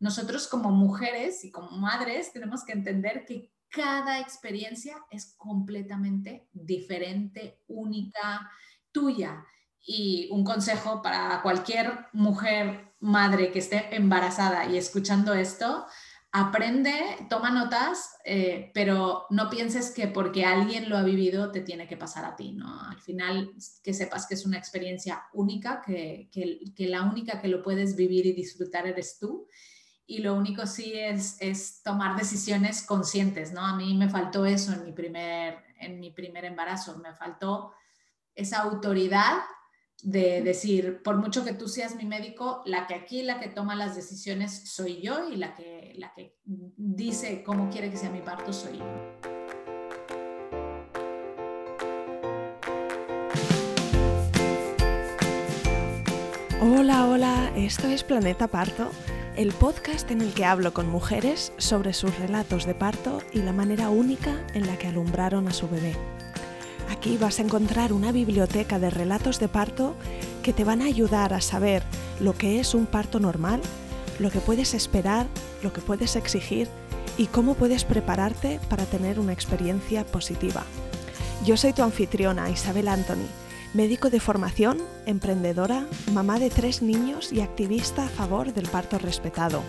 nosotros como mujeres y como madres tenemos que entender que cada experiencia es completamente diferente, única, tuya. Y un consejo para cualquier mujer, madre que esté embarazada y escuchando esto, aprende, toma notas, eh, pero no pienses que porque alguien lo ha vivido te tiene que pasar a ti, ¿no? Al final, que sepas que es una experiencia única, que, que, la única que lo puedes vivir y disfrutar eres tú. Y lo único sí es, es tomar decisiones conscientes, ¿no? A mí me faltó eso en mi primer, en mi primer embarazo, me faltó esa autoridad de decir, por mucho que tú seas mi médico, la que aquí, la que toma las decisiones soy yo y la que, la que dice cómo quiere que sea mi parto soy yo. Hola, hola, esto es Planeta Parto, el podcast en el que hablo con mujeres sobre sus relatos de parto y la manera única en la que alumbraron a su bebé. Aquí vas a encontrar una biblioteca de relatos de parto que te van a ayudar a saber lo que es un parto normal, lo que puedes esperar, lo que puedes exigir y cómo puedes prepararte para tener una experiencia positiva. Yo soy tu anfitriona, Isabel Anthony, médico de formación, emprendedora, mamá de tres niños y activista a favor del parto respetado.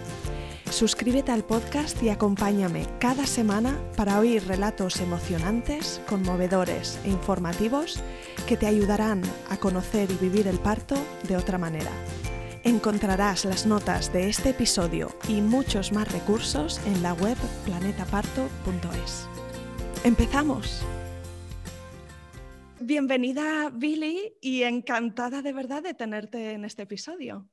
Suscríbete al podcast y acompáñame cada semana para oír relatos emocionantes, conmovedores e informativos que te ayudarán a conocer y vivir el parto de otra manera. Encontrarás las notas de este episodio y muchos más recursos en la web planetaparto.es. ¡Empezamos! Bienvenida Billy y encantada de verdad de tenerte en este episodio.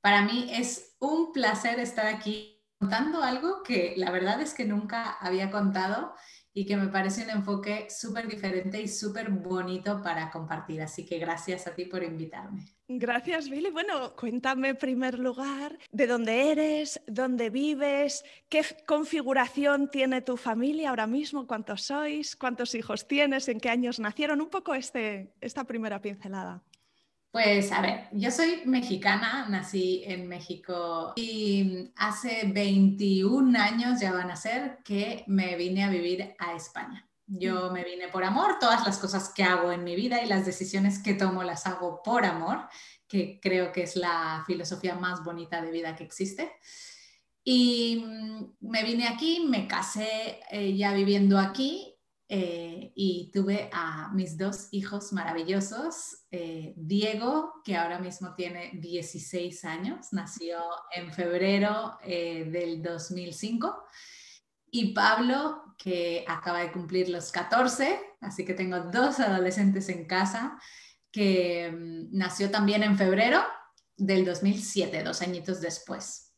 Para mí es un placer estar aquí contando algo que la verdad es que nunca había contado y que me parece un enfoque súper diferente y súper bonito para compartir. Así que gracias a ti por invitarme. Gracias, Billy. Bueno, cuéntame en primer lugar de dónde eres, dónde vives, qué configuración tiene tu familia ahora mismo, cuántos sois, cuántos hijos tienes, en qué años nacieron, un poco este, esta primera pincelada. Pues a ver, yo soy mexicana, nací en México y hace 21 años ya van a ser que me vine a vivir a España. Yo me vine por amor, todas las cosas que hago en mi vida y las decisiones que tomo las hago por amor, que creo que es la filosofía más bonita de vida que existe. Y mm, me vine aquí, me casé eh, ya viviendo aquí eh, y tuve a mis dos hijos maravillosos, eh, Diego, que ahora mismo tiene 16 años, nació en febrero eh, del 2005, y Pablo, que acaba de cumplir los 14, así que tengo dos adolescentes en casa, que mm, nació también en febrero del 2007, dos añitos después.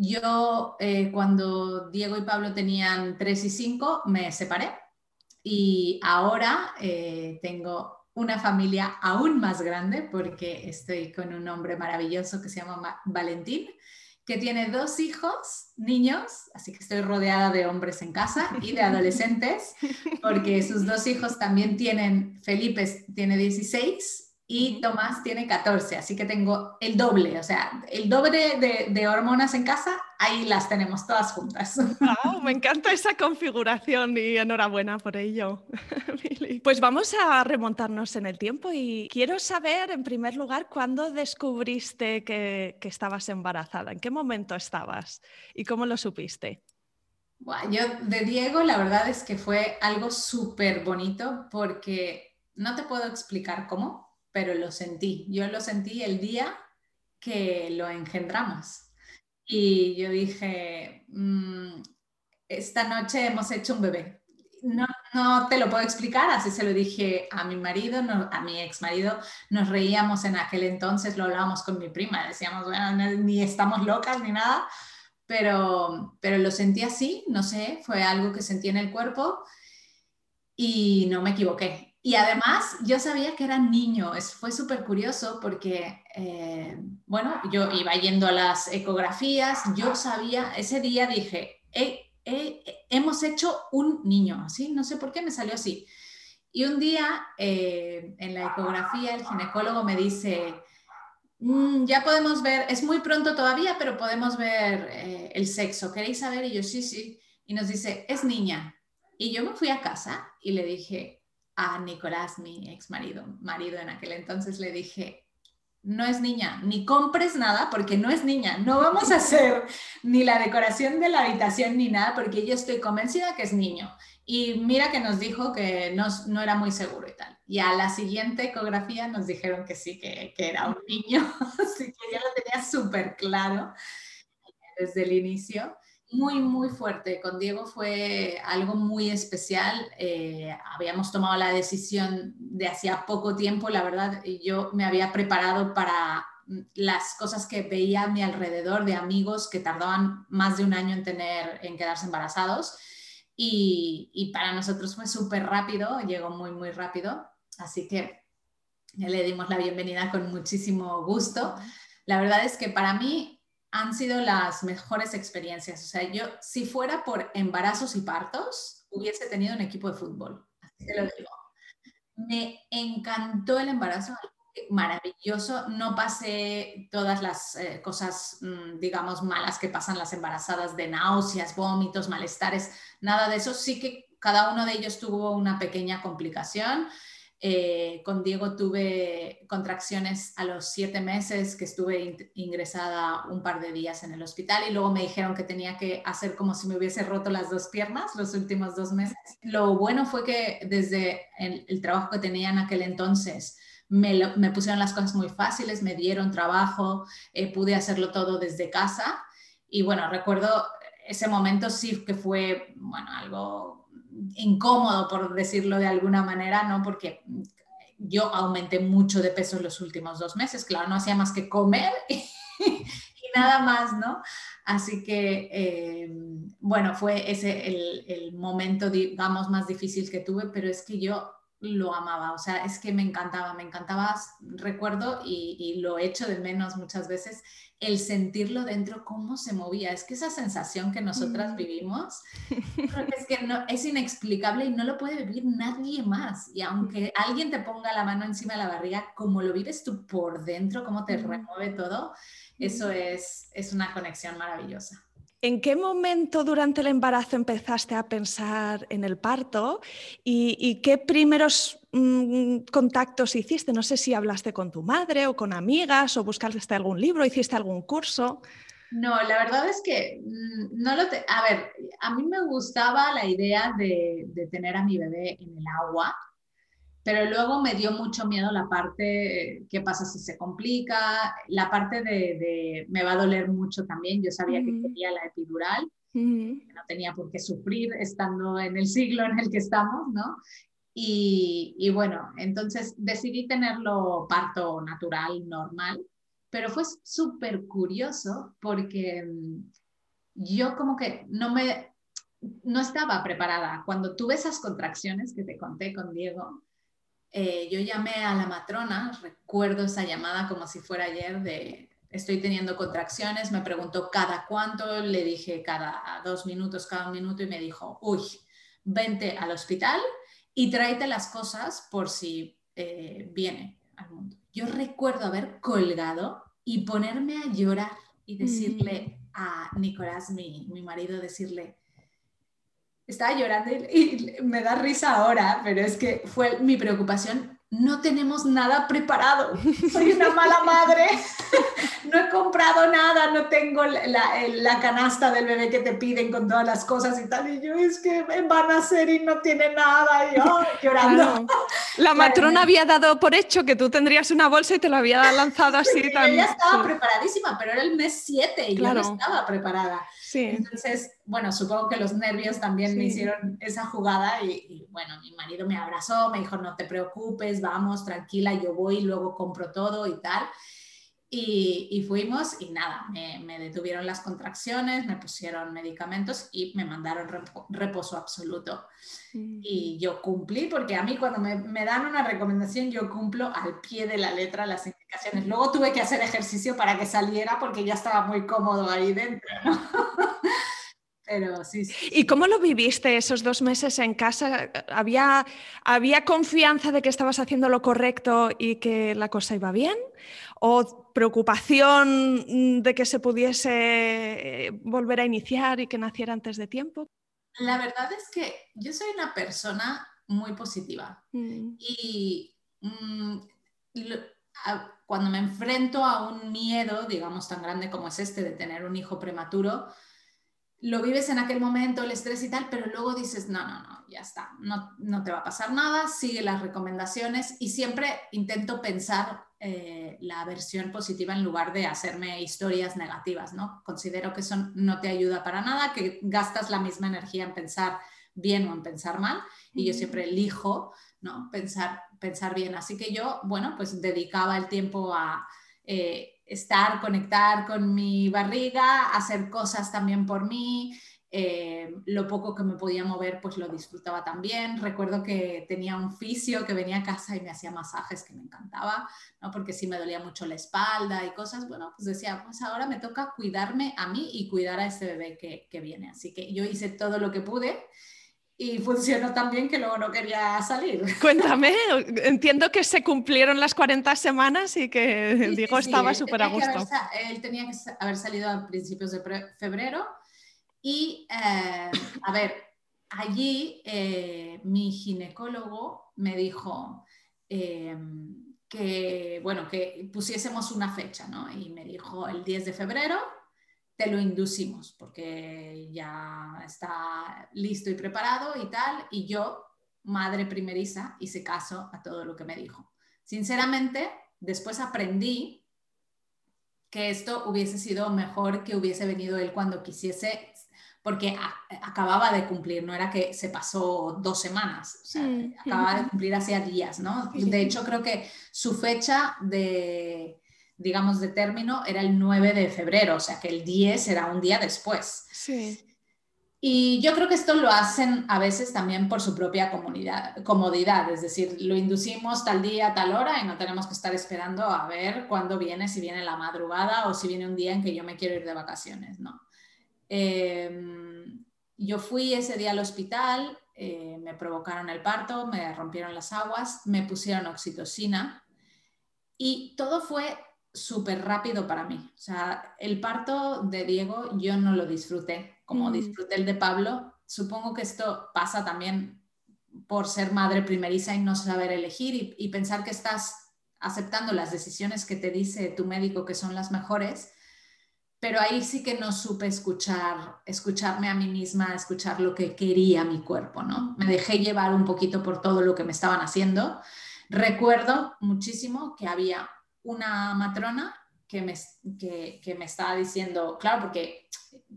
Yo, cuando Diego y Pablo tenían 3 y 5, me separé y ahora eh, tengo una familia aún más grande porque estoy con un hombre maravilloso que se llama Valentín, que tiene dos hijos, niños, así que estoy rodeada de hombres en casa y de adolescentes, porque sus dos hijos también tienen, Felipe tiene 16 y Tomás tiene 14, así que tengo el doble, o sea, el doble de, hormonas en casa, ahí las tenemos todas juntas. Wow, me encanta esa configuración y enhorabuena por ello. pues vamos a remontarnos en el tiempo y quiero saber, en primer lugar, cuándo descubriste que, que estabas embarazada, en qué momento estabas y cómo lo supiste. Bueno, yo de Diego, la verdad es que fue algo súper bonito porque no te puedo explicar cómo, pero lo sentí. Yo lo sentí el día que lo engendramos. Y yo dije, mm, esta noche hemos hecho un bebé. No, no, te lo puedo explicar, así se lo dije a mi marido, a mi ex marido, nos reíamos en aquel entonces, lo hablábamos con mi prima, decíamos, bueno, ni estamos locas ni nada, pero, pero lo sentí así, no sé, fue algo que sentí en el cuerpo y no me equivoqué. Y además yo sabía que era niño, fue súper curioso porque, eh, bueno, yo iba yendo a las ecografías, yo sabía, ese día dije, hemos hecho un niño, ¿sí? No sé por qué me salió así. Y un día eh, en la ecografía el ginecólogo me dice, Mm, ya podemos ver, es muy pronto todavía, pero podemos ver eh, el sexo. ¿Queréis saber? Y yo, sí, sí. Y nos dice, es niña. Y yo me fui a casa y le dije a Nicolás, mi ex marido, marido en aquel entonces, le dije, no es niña, ni compres nada porque no es niña, no vamos a hacer ni la decoración de la habitación ni nada porque yo estoy convencida que es niño. Y mira que nos dijo que no, no era muy seguro y tal. Y a la siguiente ecografía nos dijeron que sí, que, que era un niño, así que yo lo tenía súper claro desde el inicio muy, muy fuerte. Con Diego fue algo muy especial. Eh, habíamos tomado la decisión de hacía poco tiempo, la verdad, yo me había preparado para las cosas que veía a mi alrededor de amigos que tardaban más de un año en, tener, en quedarse embarazados. Y, y para nosotros fue súper rápido, llegó muy, muy rápido. Así que le dimos la bienvenida con muchísimo gusto. La verdad es que para mí han sido las mejores experiencias. O sea, yo, si fuera por embarazos y partos, hubiese tenido un equipo de fútbol. Así te lo digo. Me encantó el embarazo, maravilloso. No pasé todas las eh, cosas, mm, digamos, malas que pasan las embarazadas de náuseas, vómitos, malestares, nada de eso. Sí que cada uno de ellos tuvo una pequeña complicación. Eh, con Diego tuve contracciones a los siete meses que estuve ingresada un par de días en el hospital y luego me dijeron que tenía que hacer como si me hubiese roto las dos piernas los últimos dos meses. Lo bueno fue que desde el, trabajo que tenía en aquel entonces me, pusieron las cosas muy fáciles, me dieron trabajo, eh, pude hacerlo todo desde casa y bueno, recuerdo ese momento sí que fue, bueno, algo incómodo, por decirlo de alguna manera, ¿no? Porque yo aumenté mucho de peso en los últimos dos meses, claro, no hacía más que comer y, nada más, ¿no? Así que, eh, bueno, fue ese el, el, momento, digamos, más difícil que tuve, pero es que yo lo amaba, o sea, es que me encantaba, me encantaba, recuerdo y, y lo echo de menos muchas veces, el sentirlo dentro, cómo se movía. Es que esa sensación que nosotras mm. vivimos, es que no, es inexplicable y no lo puede vivir nadie más. Y aunque alguien te ponga la mano encima de la barriga, como lo vives tú por dentro, cómo te remueve todo, eso es, es una conexión maravillosa. ¿En qué momento durante el embarazo empezaste a pensar en el parto y, qué primeros mm, contactos hiciste? No sé si hablaste con tu madre o con amigas o buscaste algún libro, hiciste algún curso. No, la verdad es que mm, no lo... Te... A ver, a mí me gustaba la idea de, de tener a mi bebé en el agua, pero luego me dio mucho miedo la parte, ¿qué pasa si se complica? La parte de, me va a doler mucho también. Yo sabía que quería la epidural, que no tenía por qué sufrir estando en el siglo en el que estamos, ¿no? Y, y bueno, entonces decidí tenerlo parto natural, normal, pero fue súper curioso porque mm, yo como que no me, no estaba preparada. Cuando tuve esas contracciones que te conté con Diego, eh, yo llamé a la matrona, recuerdo esa llamada como si fuera ayer de estoy teniendo contracciones, me preguntó cada cuánto, le dije cada dos minutos, cada un minuto y me dijo, uy, vente al hospital y tráete las cosas por si eh, viene al mundo. Yo recuerdo haber colgado y ponerme a llorar y decirle mm. a Nicolás, mi, mi marido, decirle, estaba llorando y, me da risa ahora, pero es que fue mi preocupación. No tenemos nada preparado. Soy una mala madre. No he comprado nada, no tengo la, canasta del bebé que te piden con todas las cosas y tal. Y yo es que van a ser y no tiene nada. Y yo llorando. La matrona había dado por hecho que tú tendrías una bolsa y te la había lanzado así. Sí, ya estaba preparadísima, pero era el mes 7 y yo no estaba preparada. Entonces, bueno, supongo que los nervios también me hicieron esa jugada y, bueno, mi marido me abrazó, me dijo, no te preocupes, vamos, tranquila, yo voy, luego compro todo y tal. Y, fuimos y nada, me, detuvieron las contracciones, me pusieron medicamentos y me mandaron reposo absoluto. Y yo cumplí, porque a mí cuando me, me, dan una recomendación, yo cumplo al pie de la letra las Luego tuve que hacer ejercicio para que saliera porque ya estaba muy cómodo ahí dentro. Pero sí, ¿Y cómo lo viviste esos dos meses en casa? ¿Había, ¿Había confianza de que estabas haciendo lo correcto y que la cosa iba bien? o preocupación de que se pudiese eh, volver a iniciar y que naciera antes de tiempo? La verdad es que yo soy una persona muy positiva mm. y mm, cuando me enfrento a un miedo, digamos, tan grande como es este de tener un hijo prematuro, lo vives en aquel momento, el estrés y tal, pero luego dices, no, no, no, ya está, no, no te va a pasar nada, sigue las recomendaciones y siempre intento pensar eh, la versión positiva en lugar de hacerme historias negativas, ¿no? Considero que eso no te ayuda para nada, que gastas la misma energía en pensar bien o en pensar mal y yo siempre elijo, ¿no? Pensar, pensar bien. Así que yo, bueno, pues dedicaba el tiempo a... Eh, estar, conectar con mi barriga, hacer cosas también por mí. Eh, lo poco que me podía mover, pues lo disfrutaba también. Recuerdo que tenía un fisio que venía a casa y me hacía masajes que me encantaba, ¿no? porque sí me dolía mucho la espalda y cosas. Bueno, pues decía, pues ahora me toca cuidarme a mí y cuidar a este bebé que, que viene. Así que yo hice todo lo que pude y funcionó tan bien que luego no quería salir. Cuéntame, entiendo que se cumplieron las 40 semanas y que Diego estaba súper a gusto. él tenía que haber salido a principios de febrero y, eh, a ver, allí eh, mi ginecólogo me dijo em, que, bueno, que pusiésemos una fecha, ¿no? Y me dijo el 10 de febrero te lo inducimos porque ya está listo y preparado y tal. Y yo, madre primeriza, hice caso a todo lo que me dijo. Sinceramente, después aprendí que esto hubiese sido mejor que hubiese venido él cuando quisiese, porque acababa de cumplir, no era que se pasó dos semanas, acababa de cumplir hacía días, ¿no? De hecho, creo que su fecha de digamos, de término era el 9 de febrero, o sea que el 10 era un día después. Sí. Y yo creo que esto lo hacen a veces también por su propia comunidad, comodidad, es decir, lo inducimos tal día, tal hora y no tenemos que estar esperando a ver cuándo viene, si viene la madrugada o si viene un día en que yo me quiero ir de vacaciones, ¿no? Em, yo fui ese día al hospital, eh, me provocaron el parto, me rompieron las aguas, me pusieron oxitocina y todo fue súper rápido para mí. O sea, el parto de Diego yo no lo disfruté como mm. disfruté el de Pablo. Supongo que esto pasa también por ser madre primeriza y no saber elegir y, pensar que estás aceptando las decisiones que te dice tu médico que son las mejores, pero ahí sí que no supe escuchar, escucharme a mí misma, escuchar lo que quería mi cuerpo, ¿no? Me dejé llevar un poquito por todo lo que me estaban haciendo. Recuerdo muchísimo que había una matrona que me, que, me estaba diciendo, claro, porque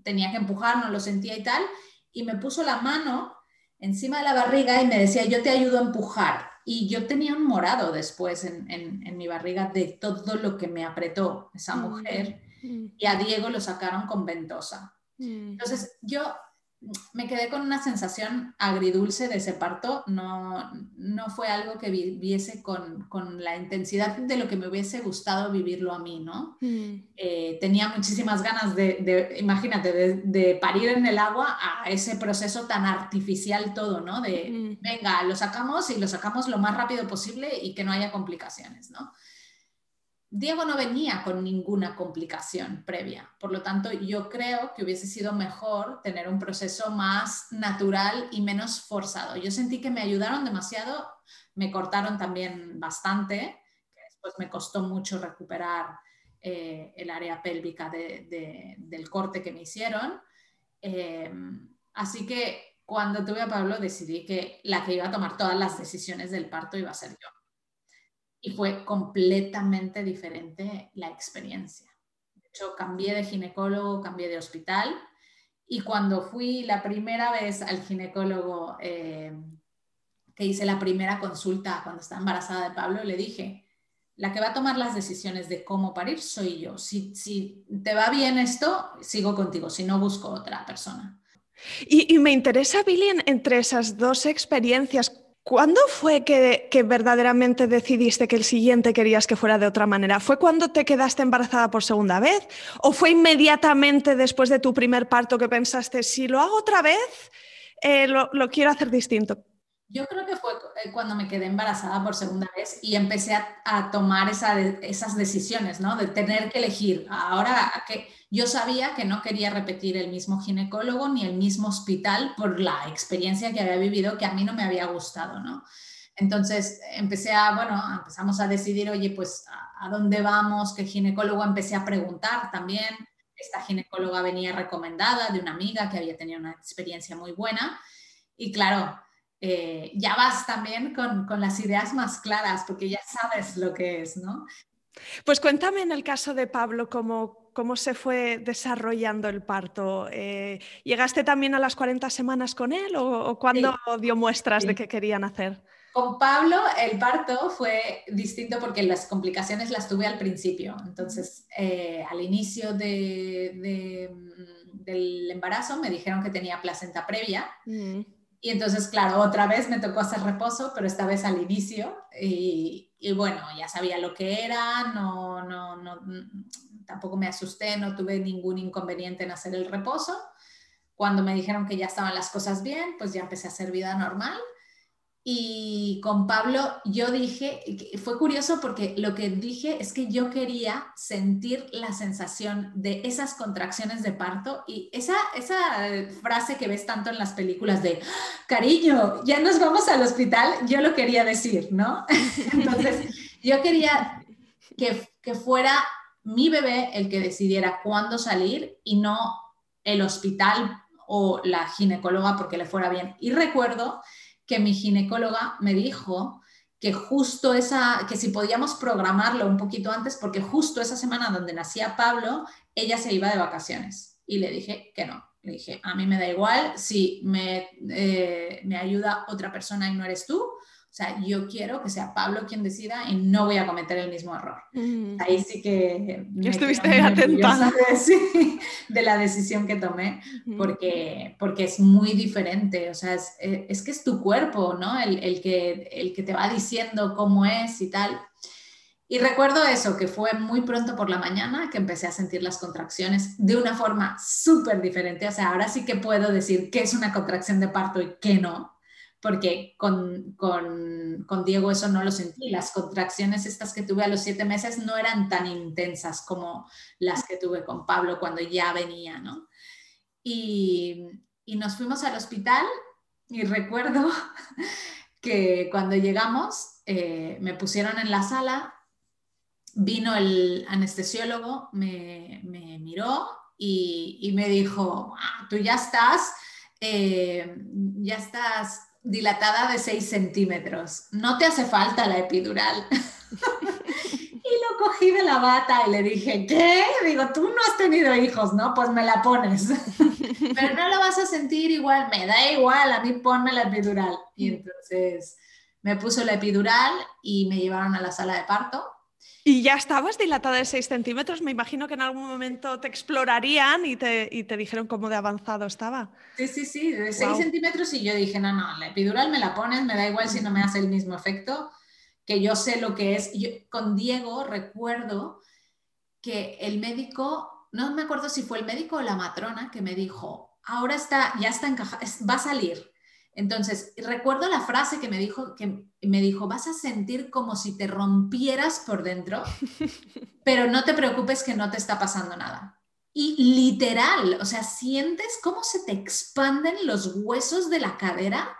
tenía que empujar, no lo sentía y tal, y me puso la mano encima de la barriga y me decía, yo te ayudo a empujar. Y yo tenía un morado después en, en, mi barriga de todo lo que me apretó esa mm, mujer. Mm. Y a Diego lo sacaron con ventosa. Mm. Entonces, yo me quedé con una sensación agridulce de ese parto, no, no fue algo que viviese con, con, la intensidad de lo que me hubiese gustado vivirlo a mí, ¿no? Mm. Eh, tenía muchísimas ganas de, imagínate, de, parir en el agua a ese proceso tan artificial todo, ¿no? De, mm. venga, lo sacamos y lo sacamos lo más rápido posible y que no haya complicaciones, ¿no? Diego no venía con ninguna complicación previa, por lo tanto yo creo que hubiese sido mejor tener un proceso más natural y menos forzado. Yo sentí que me ayudaron demasiado, me cortaron también bastante, que después me costó mucho recuperar eh, el área pélvica del corte que me hicieron. Em, así que cuando tuve a Pablo decidí que la que iba a tomar todas las decisiones del parto iba a ser yo y fue completamente diferente la experiencia. De hecho, cambié de ginecólogo, cambié de hospital y cuando fui la primera vez al ginecólogo eh, que hice la primera consulta cuando estaba embarazada de Pablo, le dije, la que va a tomar las decisiones de cómo parir soy yo. Si, si te va bien esto, sigo contigo, si no, busco otra persona. Y, me interesa, Billy, entre esas dos experiencias, ¿Cuándo fue que, verdaderamente decidiste que el siguiente querías que fuera de otra manera? ¿Fue cuando te quedaste embarazada por segunda vez? ¿O fue inmediatamente después de tu primer parto que pensaste, si lo hago otra vez, eh, lo, quiero hacer distinto? Yo creo que fue eh, cuando me quedé embarazada por segunda vez y empecé a, tomar esas decisiones, ¿no? De tener que elegir. Ahora que yo sabía que no quería repetir el mismo ginecólogo ni el mismo hospital por la experiencia que había vivido que a mí no me había gustado, ¿no? Entonces empecé a, bueno, empezamos a decidir, oye, pues a, dónde vamos, qué ginecólogo empecé a preguntar también. Esta ginecóloga venía recomendada de una amiga que había tenido una experiencia muy buena. Y claro, eh, ya vas también con, las ideas más claras porque ya sabes lo que es, ¿no? Pues cuéntame en el caso de Pablo cómo, cómo se fue desarrollando el parto. Eh, ¿Llegaste también a las 40 semanas con él o, cuándo dio muestras de que querían hacer? Con Pablo el parto fue distinto porque las complicaciones las tuve al principio. Entonces, eh, al inicio del embarazo me dijeron que tenía placenta previa. Mm. Y entonces, claro, otra vez me tocó hacer reposo, pero esta vez al inicio. Y, bueno, ya sabía lo que era, no, no, no, tampoco me asusté, no tuve ningún inconveniente en hacer el reposo. Cuando me dijeron que ya estaban las cosas bien, pues ya empecé a hacer vida normal. Y con Pablo yo dije, fue curioso porque lo que dije es que yo quería sentir la sensación de esas contracciones de parto y esa, esa frase que ves tanto en las películas de, cariño, ya nos vamos al hospital, yo lo quería decir, ¿no? Entonces, yo quería que, que fuera mi bebé el que decidiera cuándo salir y no el hospital o la ginecóloga porque le fuera bien. Y recuerdo que mi ginecóloga me dijo que justo esa, que si podíamos programarlo un poquito antes, porque justo esa semana donde nacía Pablo, ella se iba de vacaciones. Y le dije que no. Le dije, a mí me da igual si me, eh, me ayuda otra persona y no eres tú, o sea, yo quiero que sea Pablo quien decida y no voy a cometer el mismo error. Mm. Ahí sí que... Estuviste atenta. De, de la decisión que tomé, porque, porque es muy diferente. O sea, es, eh, es que es tu cuerpo, ¿no? El, el, que, el que te va diciendo cómo es y tal. Y recuerdo eso, que fue muy pronto por la mañana que empecé a sentir las contracciones de una forma súper diferente. O sea, ahora sí que puedo decir qué es una contracción de parto y qué no porque con, Diego eso no lo sentí. Las contracciones estas que tuve a los siete meses no eran tan intensas como las que tuve con Pablo cuando ya venía, ¿no? Y, nos fuimos al hospital y recuerdo que cuando llegamos eh, me pusieron en la sala, vino el anestesiólogo, me, miró y, me dijo, ah, tú ya estás, eh, ya estás dilatada de 6 centímetros. No te hace falta la epidural. y lo cogí de la bata y le dije, ¿qué? Digo, tú no has tenido hijos, ¿no? Pues me la pones. Pero no lo vas a sentir igual, me da igual, a mí ponme la epidural. Y entonces me puso la epidural y me llevaron a la sala de parto y ya estabas dilatada de 6 centímetros, me imagino que en algún momento te explorarían y te, y te dijeron cómo de avanzado estaba. Sí, sí, sí, de 6 centímetros y yo dije, no, no, la epidural me la pones, me da igual si no me hace el mismo efecto, que yo sé lo que es. Yo, con Diego recuerdo que el médico, no me acuerdo si fue el médico o la matrona, que me dijo, ahora está, ya está encajado, va a salir. Entonces, recuerdo la frase que me dijo, que me dijo, vas a sentir como si te rompieras por dentro, pero no te preocupes que no te está pasando nada. Y literal, o sea, sientes cómo se te expanden los huesos de la cadera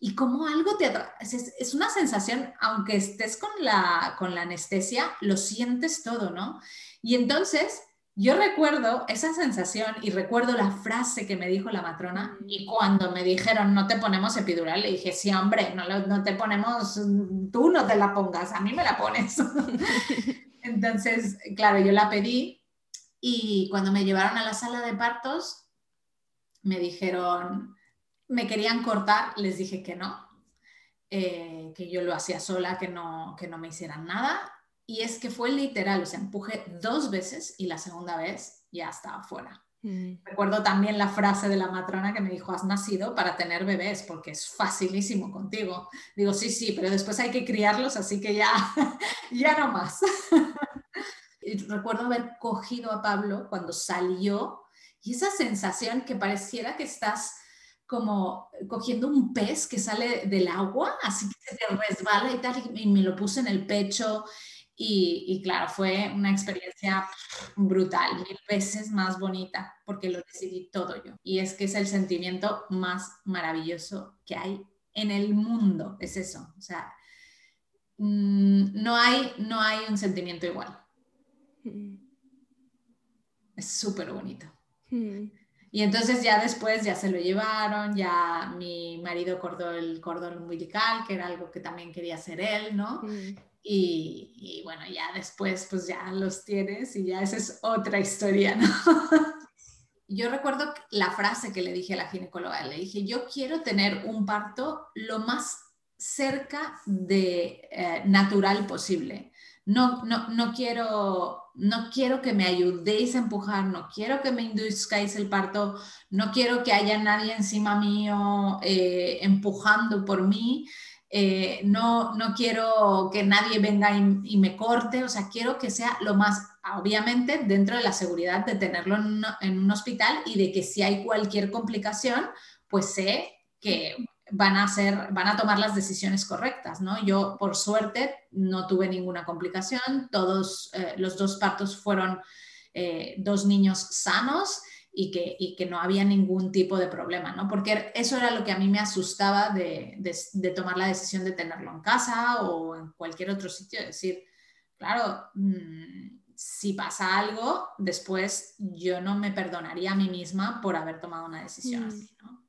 y cómo algo te es, es una sensación, aunque estés con la, con la anestesia, lo sientes todo, ¿no? Y entonces yo recuerdo esa sensación y recuerdo la frase que me dijo la matrona y cuando me dijeron no te ponemos epidural, le dije, sí, hombre, no, no te ponemos, tú no te la pongas, a mí me la pones. Entonces, claro, yo la pedí y cuando me llevaron a la sala de partos, me dijeron, me querían cortar, les dije que no, eh, que yo lo hacía sola, que no, que no me hicieran nada y es que fue literal, o sea, empujé dos veces y la segunda vez ya estaba fuera. Mm. Recuerdo también la frase de la matrona que me dijo, has nacido para tener bebés porque es facilísimo contigo. Digo, sí, sí, pero después hay que criarlos, así que ya, ya no más. y recuerdo haber cogido a Pablo cuando salió y esa sensación que pareciera que estás como cogiendo un pez que sale del agua, así que se resbala y tal, y me lo puse en el pecho. Y, claro, fue una experiencia brutal, mil veces más bonita, porque lo decidí todo yo. Y es que es el sentimiento más maravilloso que hay en el mundo, es eso. O sea, mm, no hay, no hay un sentimiento igual. Mm. Es súper bonito. Mm. Y entonces ya después ya se lo llevaron, ya mi marido cortó el cordón umbilical, que era algo que también quería hacer él, ¿no? Mm. Y, bueno, ya después pues ya los tienes y ya esa es otra historia, ¿no? yo recuerdo la frase que le dije a la ginecóloga, le dije, yo quiero tener un parto lo más cerca de eh, natural posible. No, no, no quiero no quiero que me ayudéis a empujar, no quiero que me induzcáis el parto, no quiero que haya nadie encima mío eh, empujando por mí, eh, no, no quiero que nadie venga y, me corte, o sea, quiero que sea lo más, obviamente, dentro de la seguridad de tenerlo en, un hospital y de que si hay cualquier complicación, pues sé que van a, van a tomar las decisiones correctas, ¿no? Yo, por suerte, no tuve ninguna complicación, todos eh, los dos partos fueron eh, dos niños sanos y que, y que, no había ningún tipo de problema, ¿no? Porque eso era lo que a mí me asustaba de, de, tomar la decisión de tenerlo en casa o en cualquier otro sitio, es decir, claro, mm, si pasa algo, después yo no me perdonaría a mí misma por haber tomado una decisión mm. así, ¿no?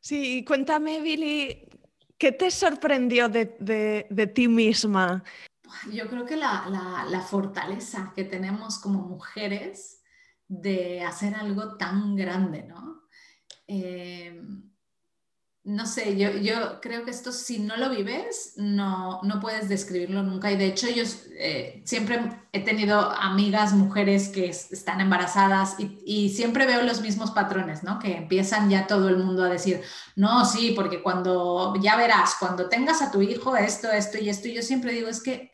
Sí, cuéntame, Billy, ¿qué te sorprendió de, ti misma? Yo creo que la, fortaleza que tenemos como mujeres de hacer algo tan grande, ¿no? Eh, no sé, yo, yo, creo que esto si no lo vives, no, no puedes describirlo nunca. Y de hecho, yo eh, siempre he tenido amigas, mujeres que están embarazadas y, y, siempre veo los mismos patrones, ¿no? Que empiezan ya todo el mundo a decir, no, sí, porque cuando, ya verás, cuando tengas a tu hijo esto, esto y esto, y yo siempre digo, es que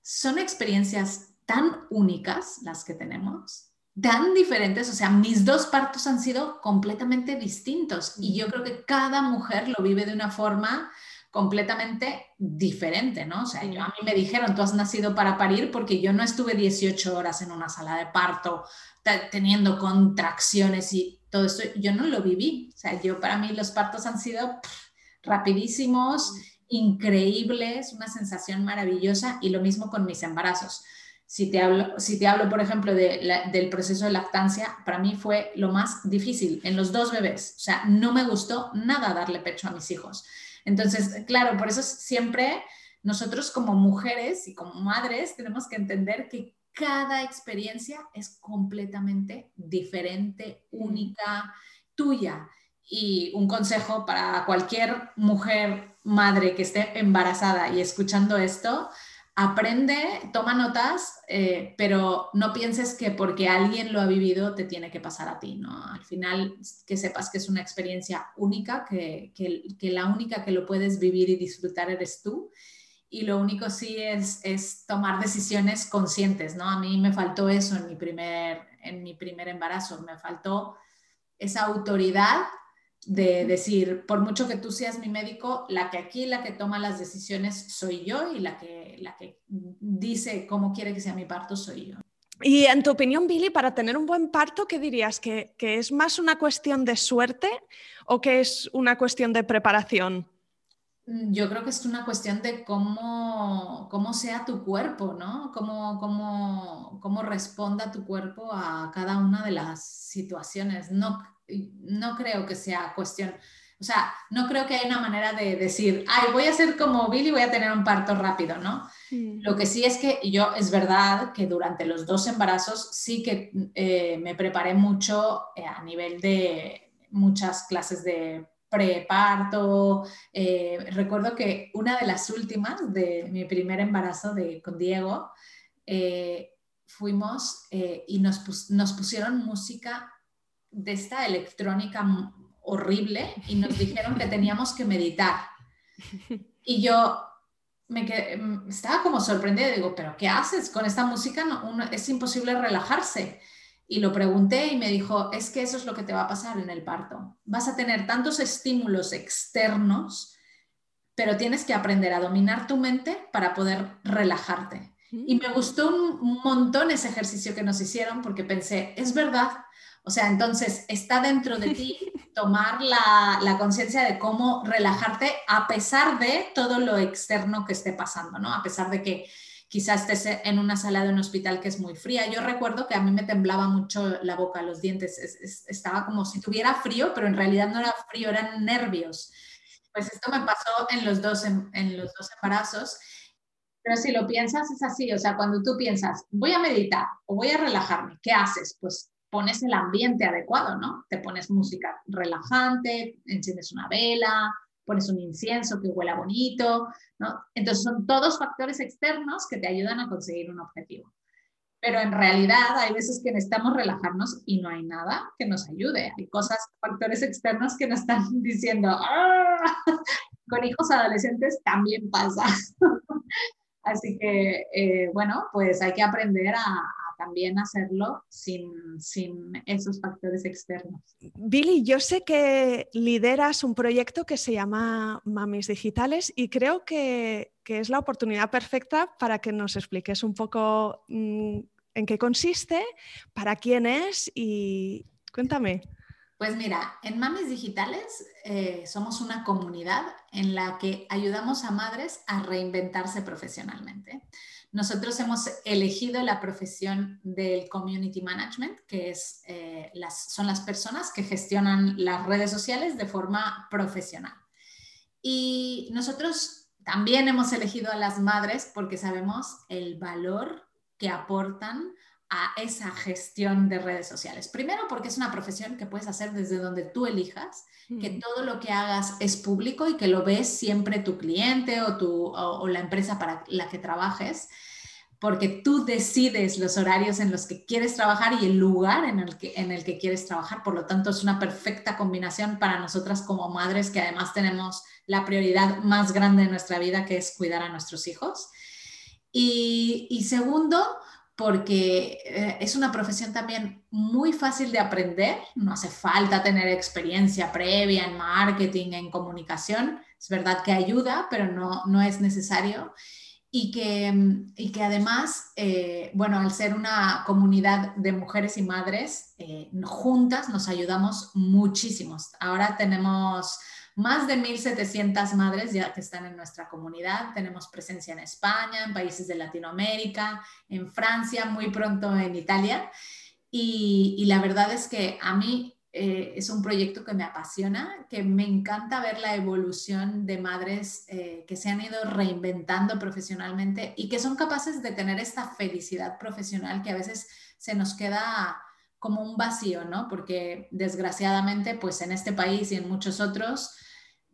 son experiencias tan únicas las que tenemos tan diferentes, o sea, mis dos partos han sido completamente distintos y yo creo que cada mujer lo vive de una forma completamente diferente, ¿no? O sea, yo, a mí me dijeron, tú has nacido para parir porque yo no estuve 18 horas en una sala de parto teniendo contracciones y todo esto, yo no lo viví. O sea, yo para mí los partos han sido rapidísimos, increíbles, una sensación maravillosa y lo mismo con mis embarazos. Si te hablo, si te hablo por ejemplo, del proceso de lactancia, para mí fue lo más difícil en los dos bebés. O sea, no me gustó nada darle pecho a mis hijos. Entonces, claro, por eso siempre nosotros como mujeres y como madres tenemos que entender que cada experiencia es completamente diferente, única, tuya. Y un consejo para cualquier mujer, madre que esté embarazada y escuchando esto, aprende, toma notas, eh, pero no pienses que porque alguien lo ha vivido te tiene que pasar a ti, ¿no? Al final, que sepas que es una experiencia única, que, la única que lo puedes vivir y disfrutar eres tú. Y lo único sí es, es tomar decisiones conscientes, ¿no? A mí me faltó eso en mi primer, en mi primer embarazo, me faltó esa autoridad de decir, por mucho que tú seas mi médico, la que aquí, la que toma las decisiones soy yo y la que, la que dice cómo quiere que sea mi parto soy yo. Y en tu opinión, Billy, para tener un buen parto, ¿qué dirías? ¿Que, es más una cuestión de suerte o que es una cuestión de preparación? Mm, yo creo que es una cuestión de cómo, cómo sea tu cuerpo, ¿no? Cómo, cómo, cómo responda tu cuerpo a cada una de las situaciones. No, no creo que sea cuestión, o sea, no creo que haya una manera de decir, ay, voy a ser como Billy, voy a tener un parto rápido, ¿no? Lo que sí es que yo, es verdad que durante los dos embarazos sí que eh, me preparé mucho eh, a nivel de muchas clases de preparto. Eh, recuerdo que una de las últimas de mi primer embarazo de, con Diego, fuimos y nos, nos pusieron música de esta electrónica horrible y nos dijeron que teníamos que meditar. Y yo me estaba como sorprendida, digo, pero ¿qué haces con esta música? No, es imposible relajarse. y lo pregunté y me dijo, es que eso es lo que te va a pasar en el parto. Vas a tener tantos estímulos externos, pero tienes que aprender a dominar tu mente para poder relajarte. Y me gustó un montón ese ejercicio que nos hicieron porque pensé, es verdad. O sea, entonces está dentro de ti tomar la, la conciencia de cómo relajarte a pesar de todo lo externo que esté pasando, ¿no? A pesar de que quizás estés en una sala de un hospital que es muy fría. Yo recuerdo que a mí me temblaba mucho la boca, los dientes, estaba como si tuviera frío, pero en realidad no era frío, eran nervios. Pues esto me pasó en los dos, en, los dos embarazos. Pero si lo piensas, es así. O sea, cuando tú piensas, voy a meditar o voy a relajarme, ¿qué haces? Pues pones el ambiente adecuado, ¿no? Te pones música relajante, enciendes una vela, pones un incienso que huela bonito, ¿no? Entonces son todos factores externos que te ayudan a conseguir un objetivo. Pero en realidad hay veces que necesitamos relajarnos y no hay nada que nos ayude. Hay cosas, factores externos que nos están diciendo, ¡Ah! con hijos adolescentes también pasa. Así que, eh, bueno, pues hay que aprender a, también hacerlo sin, esos factores externos. Billy, yo sé que lideras un proyecto que se llama Mamis Digitales y creo que, es la oportunidad perfecta para que nos expliques un poco mm, en qué consiste, para quién es y cuéntame. Pues mira, en Mamis Digitales eh, somos una comunidad en la que ayudamos a madres a reinventarse profesionalmente. Nosotros hemos elegido la profesión del Community Management, que es, eh, las, son las personas que gestionan las redes sociales de forma profesional. Y nosotros también hemos elegido a las madres porque sabemos el valor que aportan a esa gestión de redes sociales. Primero porque es una profesión que puedes hacer desde donde tú elijas, que todo lo que hagas es público y que lo ves siempre tu cliente o, tu, o, la empresa para la que trabajes, porque tú decides los horarios en los que quieres trabajar y el lugar en el, que, en el que quieres trabajar. Por lo tanto, es una perfecta combinación para nosotras como madres que además tenemos la prioridad más grande de nuestra vida, que es cuidar a nuestros hijos. Y, y segundo, porque eh, es una profesión también muy fácil de aprender, no hace falta tener experiencia previa en marketing, en comunicación, es verdad que ayuda, pero no, no es necesario. Y que, y que además, eh, bueno, al ser una comunidad de mujeres y madres, eh, juntas nos ayudamos muchísimo. Ahora tenemos más de 1.700 madres ya que están en nuestra comunidad. Tenemos presencia en España, en países de Latinoamérica, en Francia, muy pronto en Italia. Y, la verdad es que a mí eh, es un proyecto que me apasiona, que me encanta ver la evolución de madres eh, que se han ido reinventando profesionalmente y que son capaces de tener esta felicidad profesional que a veces se nos queda como un vacío, ¿no? Porque desgraciadamente, pues en este país y en muchos otros,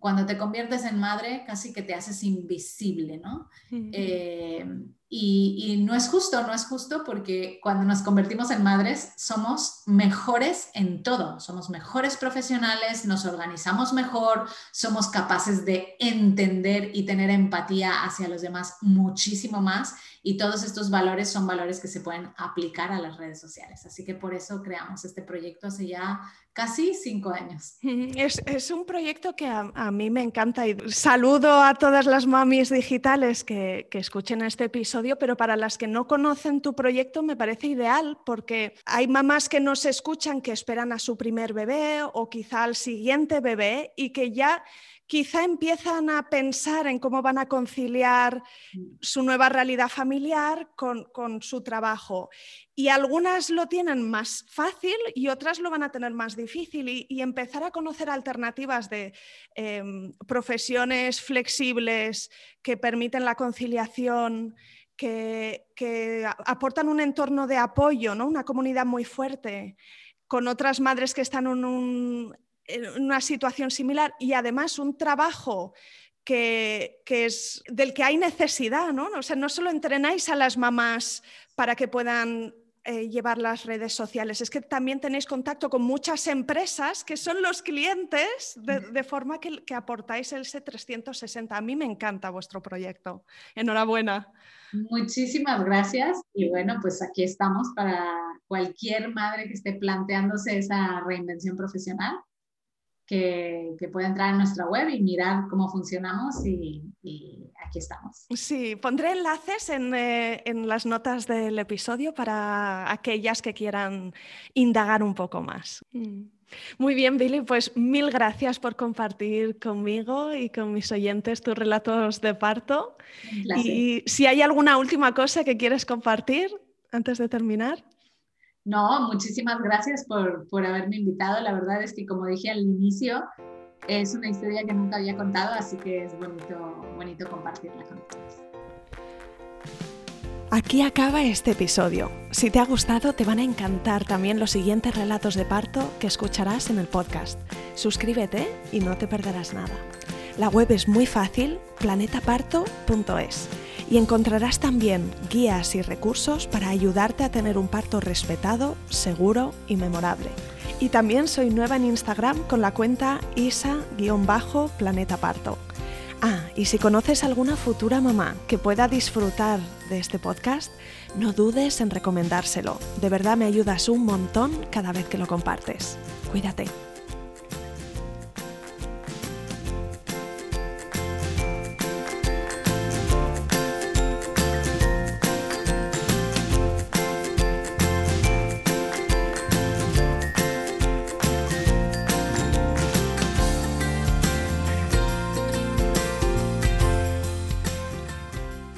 cuando te conviertes en madre, casi que te haces invisible, ¿no? Eh, y, no es justo, no es justo porque cuando nos convertimos en madres somos mejores en todo, somos mejores profesionales, nos organizamos mejor, somos capaces de entender y tener empatía hacia los demás muchísimo más y todos estos valores son valores que se pueden aplicar a las redes sociales. Así que por eso creamos este proyecto hace ya casi cinco años. Es, un proyecto que a, mí me encanta y saludo a todas las mamis digitales que, que escuchen este episodio, pero para las que no conocen tu proyecto me parece ideal porque hay mamás que nos escuchan que esperan a su primer bebé o quizá al siguiente bebé y que ya quizá empiezan a pensar en cómo van a conciliar su nueva realidad familiar con, su trabajo. Y algunas lo tienen más fácil y otras lo van a tener más difícil. Y, empezar a conocer alternativas de em, profesiones flexibles que permiten la conciliación. Que, aportan un entorno de apoyo, ¿no? una comunidad muy fuerte, con otras madres que están en un, en una situación similar y además un trabajo que, es del que hay necesidad, ¿no? O sea, no solo entrenáis a las mamás para que puedan eh, llevar las redes sociales, es que también tenéis contacto con muchas empresas que son los clientes, de, forma que, que, aportáis el C360. A mí me encanta vuestro proyecto. Enhorabuena. Muchísimas gracias y bueno, pues aquí estamos para cualquier madre que esté planteándose esa reinvención profesional, que, que pueda entrar a nuestra web y mirar cómo funcionamos y, aquí estamos. Sí, pondré enlaces en, eh, en, las notas del episodio para aquellas que quieran indagar un poco más. Mm. Muy bien, Billy, pues mil gracias por compartir conmigo y con mis oyentes tus relatos de parto. Y si hay alguna última cosa que quieres compartir antes de terminar. No, muchísimas gracias por, por haberme invitado. La verdad es que, como dije al inicio, es una historia que nunca había contado, así que es bonito, bonito compartirla con todos. Aquí acaba este episodio. Si te ha gustado, te van a encantar también los siguientes relatos de parto que escucharás en el podcast. Suscríbete y no te perderás nada. La web es muy fácil, planetaparto.es, y encontrarás también guías y recursos para ayudarte a tener un parto respetado, seguro y memorable. Y también soy nueva en Instagram con la cuenta isa-planetaparto. Y si conoces alguna futura mamá que pueda disfrutar de este podcast, no dudes en recomendárselo. De verdad me ayudas un montón cada vez que lo compartes. Cuídate.